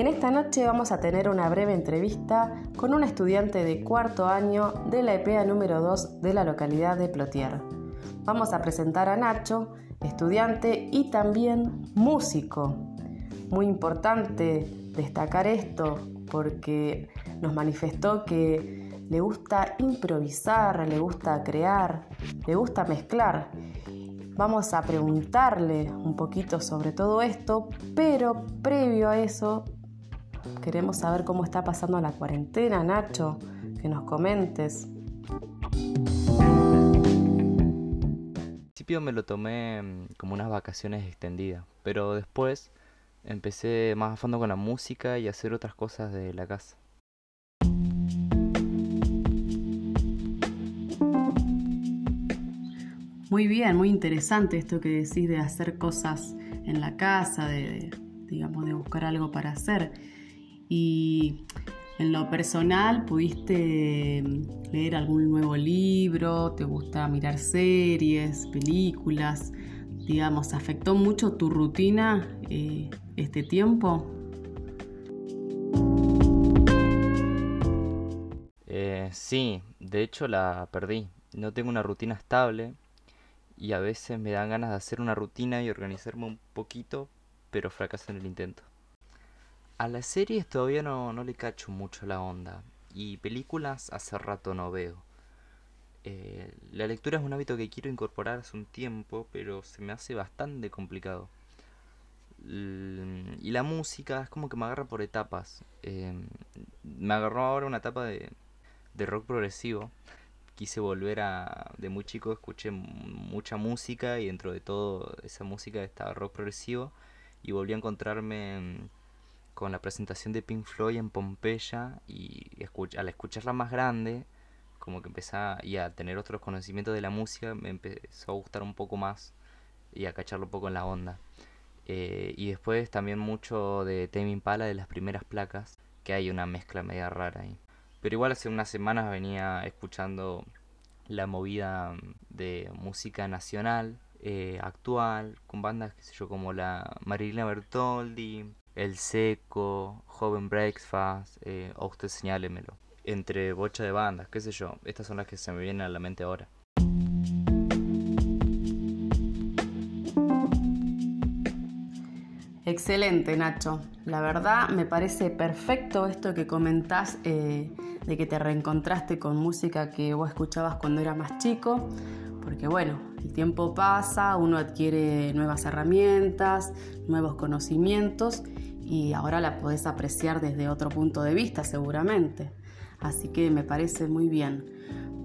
En esta noche vamos a tener una breve entrevista con un estudiante de cuarto año de la EPEA número 2 de la localidad de Plotier. Vamos a presentar a Nacho, estudiante y también músico. Muy importante destacar esto porque nos manifestó que le gusta improvisar, le gusta crear, le gusta mezclar. Vamos a preguntarle un poquito sobre todo esto, pero previo a eso queremos saber cómo está pasando la cuarentena, Nacho, que nos comentes. Al principio me lo tomé mm, como unas vacaciones extendidas, pero después empecé más a fondo con la música y a hacer otras cosas de la casa. Muy bien, muy interesante esto que decís de hacer cosas en la casa, de, digamos, de buscar algo para hacer. Y en lo personal, ¿pudiste leer algún nuevo libro? ¿Te gusta mirar series, películas? Digamos, ¿afectó mucho tu rutina eh, este tiempo? Eh, sí, de hecho la perdí. No tengo una rutina estable y a veces me dan ganas de hacer una rutina y organizarme un poquito, pero fracaso en el intento. A las series todavía no, no le cacho mucho la onda y películas hace rato no veo. Eh, la lectura es un hábito que quiero incorporar hace un tiempo, pero se me hace bastante complicado. y la música es como que me agarra por etapas. Eh, me agarró ahora una etapa de, de rock progresivo quise volver a... De muy chico escuché mucha música y dentro de todo esa música estaba rock progresivo y volví a encontrarme con la presentación de Pink Floyd en Pompeya y al escucharla más grande, como que empecé a, y a tener otros conocimientos de la música, me empezó a gustar un poco más y a cacharlo un poco en la onda. Eh, y después también mucho de Tame Impala de las primeras placas, que hay una mezcla media rara ahí. Pero igual hace unas semanas venía escuchando la movida de música nacional, eh, actual, con bandas, qué sé yo, como la Marilina Bertoldi, El Seco, Joven Breakfast, eh, o usted señálemelo. Entre bocha de bandas, qué sé yo. Estas son las que se me vienen a la mente ahora. Excelente, Nacho. La verdad me parece perfecto esto que comentás eh, de que te reencontraste con música que vos escuchabas cuando eras más chico, porque bueno, el tiempo pasa, uno adquiere nuevas herramientas, nuevos conocimientos y ahora la podés apreciar desde otro punto de vista seguramente. Así que me parece muy bien.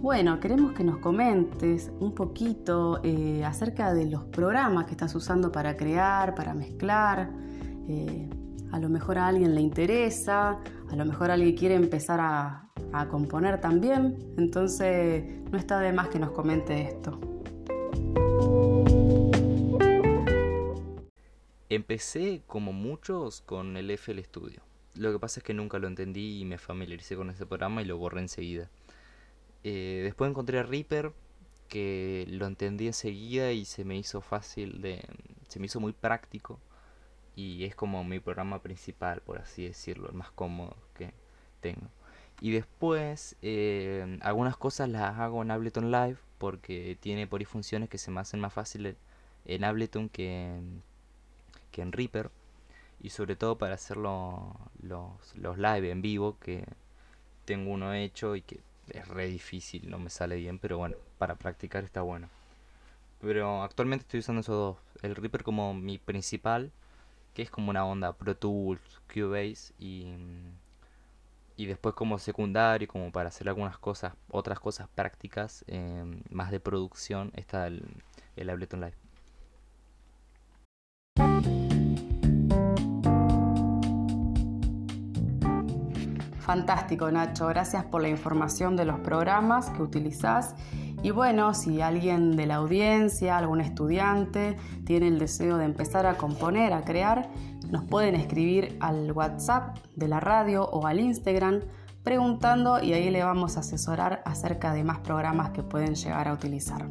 Bueno, queremos que nos comentes un poquito eh, acerca de los programas que estás usando para crear, para mezclar. Eh, a lo mejor a alguien le interesa, a lo mejor alguien quiere empezar a, a componer también. Entonces no está de más que nos comente esto. Empecé como muchos con el FL Studio. Lo que pasa es que nunca lo entendí y me familiaricé con ese programa y lo borré enseguida. Eh, después encontré a Reaper, que lo entendí enseguida y se me hizo fácil de... se me hizo muy práctico y es como mi programa principal, por así decirlo, el más cómodo que tengo. Y después eh, algunas cosas las hago en Ableton Live porque tiene por ahí funciones que se me hacen más fáciles en Ableton que, que en Reaper. Y sobre todo para hacer los, los live en vivo que tengo uno hecho y que es re difícil, no me sale bien, pero bueno, para practicar está bueno. Pero actualmente estoy usando esos dos. El Reaper como mi principal, que es como una onda Pro Tools, Cubase y, y después como secundario, como para hacer algunas cosas, otras cosas prácticas, em, más de producción, está el, el Ableton Live. Fantástico, Nacho. Gracias por la información de los programas que utilizás. Y bueno, si alguien de la audiencia, algún estudiante, tiene el deseo de empezar a componer, a crear, nos pueden escribir al WhatsApp de la radio o al Instagram preguntando y ahí le vamos a asesorar acerca de más programas que pueden llegar a utilizar.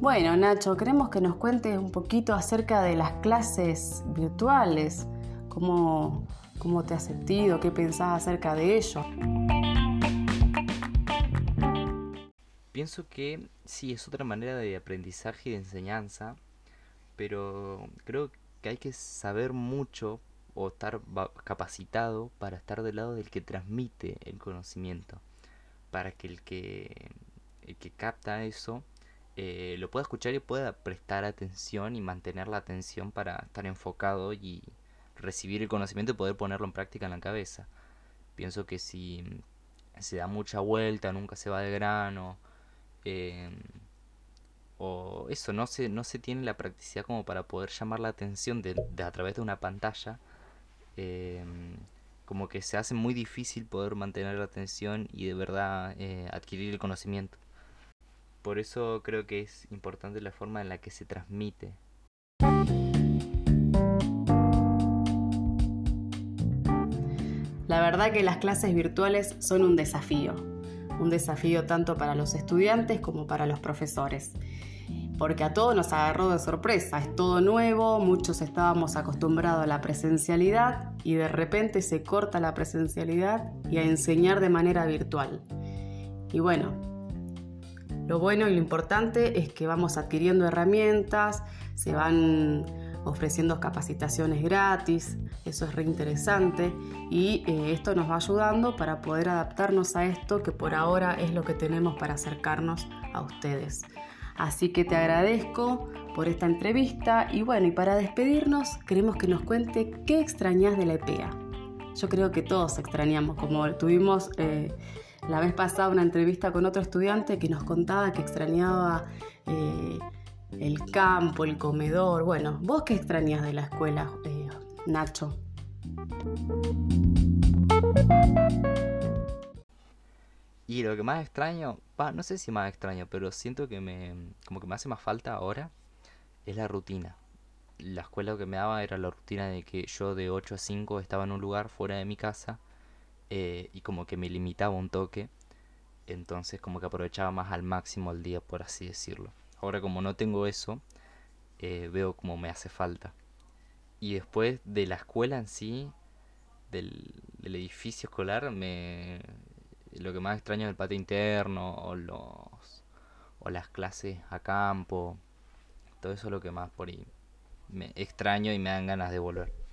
Bueno, Nacho, queremos que nos cuentes un poquito acerca de las clases virtuales, cómo, ¿Cómo te has sentido? ¿Qué pensás acerca de ello? Pienso que sí, es otra manera de aprendizaje y de enseñanza, pero creo que hay que saber mucho o estar capacitado para estar del lado del que transmite el conocimiento, para que el que, el que capta eso eh, lo pueda escuchar y pueda prestar atención y mantener la atención para estar enfocado y recibir el conocimiento y poder ponerlo en práctica en la cabeza. Pienso que si se da mucha vuelta, nunca se va de grano, eh, o eso, no se, no se tiene la practicidad como para poder llamar la atención de, a través de una pantalla, eh, como que se hace muy difícil poder mantener la atención y de verdad adquirir el conocimiento. Por eso creo que es importante la forma en la que se transmite. Verdad que las clases virtuales son un desafío, un desafío tanto para los estudiantes como para los profesores, porque a todos nos agarró de sorpresa, es todo nuevo, muchos estábamos acostumbrados a la presencialidad y de repente se corta la presencialidad y a enseñar de manera virtual. Y bueno, lo bueno y lo importante es que vamos adquiriendo herramientas, se van ofreciendo capacitaciones gratis, eso es reinteresante y eh, esto nos va ayudando para poder adaptarnos a esto que por ahora es lo que tenemos para acercarnos a ustedes. Así que te agradezco por esta entrevista y bueno, y para despedirnos queremos que nos cuente qué extrañas de la EPEA. Yo creo que todos extrañamos, como tuvimos... Eh, la vez pasada una entrevista con otro estudiante que nos contaba que extrañaba eh, el campo, el comedor. Bueno, ¿vos qué extrañas de la escuela, eh, Nacho? Y lo que más extraño, no sé si más extraño, pero siento que me, como que me hace más falta ahora, es la rutina. La escuela que me daba era la rutina de que yo de 8 a 5 estaba en un lugar fuera de mi casa eh, y como que me limitaba un toque. Entonces como que aprovechaba más al máximo el día, por así decirlo. Ahora como no tengo eso, eh, veo como me hace falta. Y después de la escuela en sí, del, edificio escolar, me lo que más extraño es el patio interno o los o las clases a campo. Todo eso es lo que más por ahí me extraño y me dan ganas de volver.